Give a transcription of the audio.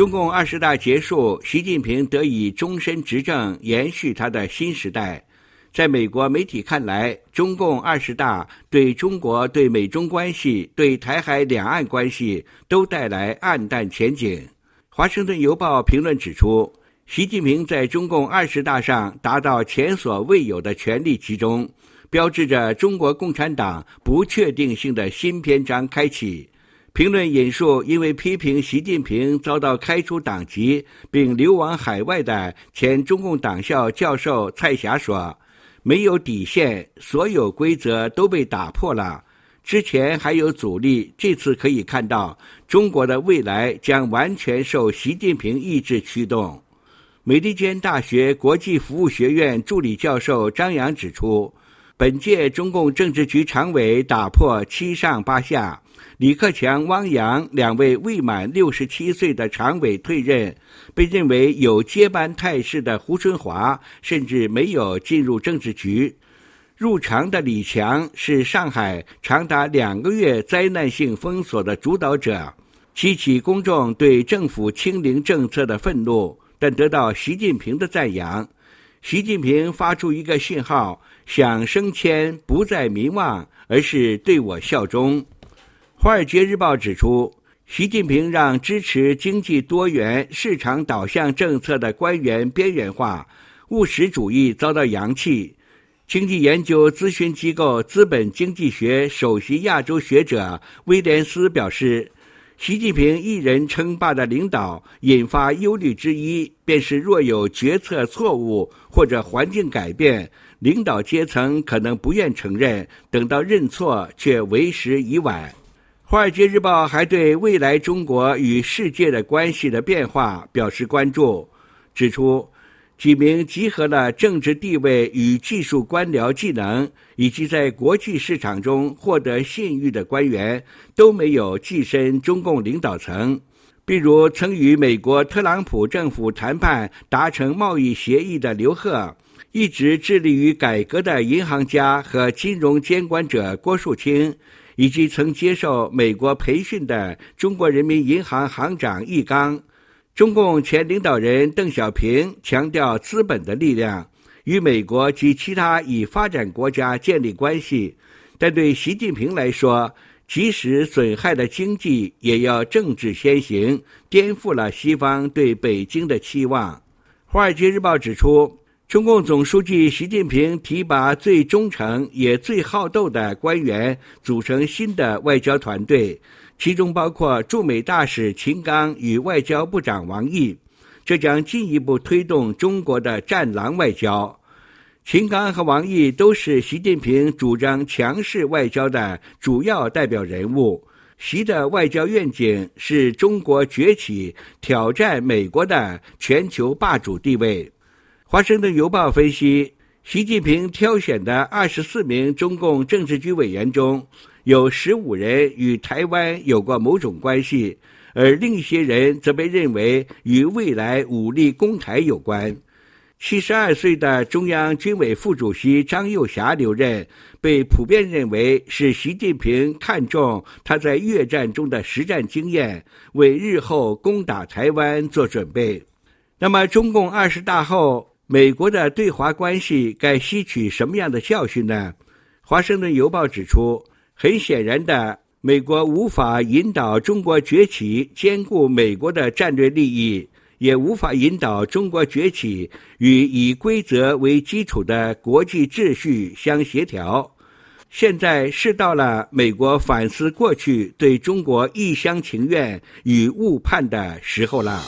中共二十大结束，习近平得以终身执政，延续他的新时代。在美国媒体看来，中共二十大对中国、对美中关系、对台海两岸关系都带来暗淡前景。《华盛顿邮报》评论指出，习近平在中共二十大上达到前所未有的权力集中，标志着中国共产党不确定性的新篇章开启。评论引述因为批评习近平遭到开除党籍并流亡海外的前中共党校教授蔡霞说：“没有底线，所有规则都被打破了。之前还有阻力，这次可以看到，中国的未来将完全受习近平意志驱动。”美利坚大学国际服务学院助理教授张扬指出，本届中共政治局常委打破七上八下。李克强、汪洋两位未满六十七岁的常委退任，被认为有接班态势的胡春华甚至没有进入政治局。入常的李强是上海长达两个月灾难性封锁的主导者，激起公众对政府清零政策的愤怒，但得到习近平的赞扬。习近平发出一个信号：想升迁不在民望，而是对我效忠。《华尔街日报》指出，习近平让支持经济多元、市场导向政策的官员边缘化，务实主义遭到扬弃。经济研究咨询机构资本经济学首席亚洲学者威廉斯表示，习近平一人称霸的领导引发忧虑之一，便是若有决策错误或者环境改变，领导阶层可能不愿承认，等到认错却为时已晚。《华尔街日报》还对未来中国与世界的关系的变化表示关注，指出几名集合了政治地位与技术官僚技能，以及在国际市场中获得信誉的官员都没有跻身中共领导层。比如，曾与美国特朗普政府谈判达成贸易协议的刘鹤，一直致力于改革的银行家和金融监管者郭树清。以及曾接受美国培训的中国人民银行行长易纲，中共前领导人邓小平强调资本的力量，与美国及其他已发展国家建立关系，但对习近平来说，即使损害了经济，也要政治先行，颠覆了西方对北京的期望。《华尔街日报》指出。中共总书记习近平提拔最忠诚也最好斗的官员，组成新的外交团队，其中包括驻美大使秦刚与外交部长王毅，这将进一步推动中国的“战狼外交”。秦刚和王毅都是习近平主张强势外交的主要代表人物。习的外交愿景是中国崛起，挑战美国的全球霸主地位。华盛顿邮报分析，习近平挑选的二十四名中共政治局委员中，有十五人与台湾有过某种关系，而另一些人则被认为与未来武力攻台有关。七十二岁的中央军委副主席张又侠留任，被普遍认为是习近平看重他在越战中的实战经验，为日后攻打台湾做准备。那么，中共二十大后。美国的对华关系该吸取什么样的教训呢？华盛顿邮报指出，很显然的，美国无法引导中国崛起兼顾美国的战略利益，也无法引导中国崛起与以规则为基础的国际秩序相协调。现在是到了美国反思过去对中国一厢情愿与误判的时候了。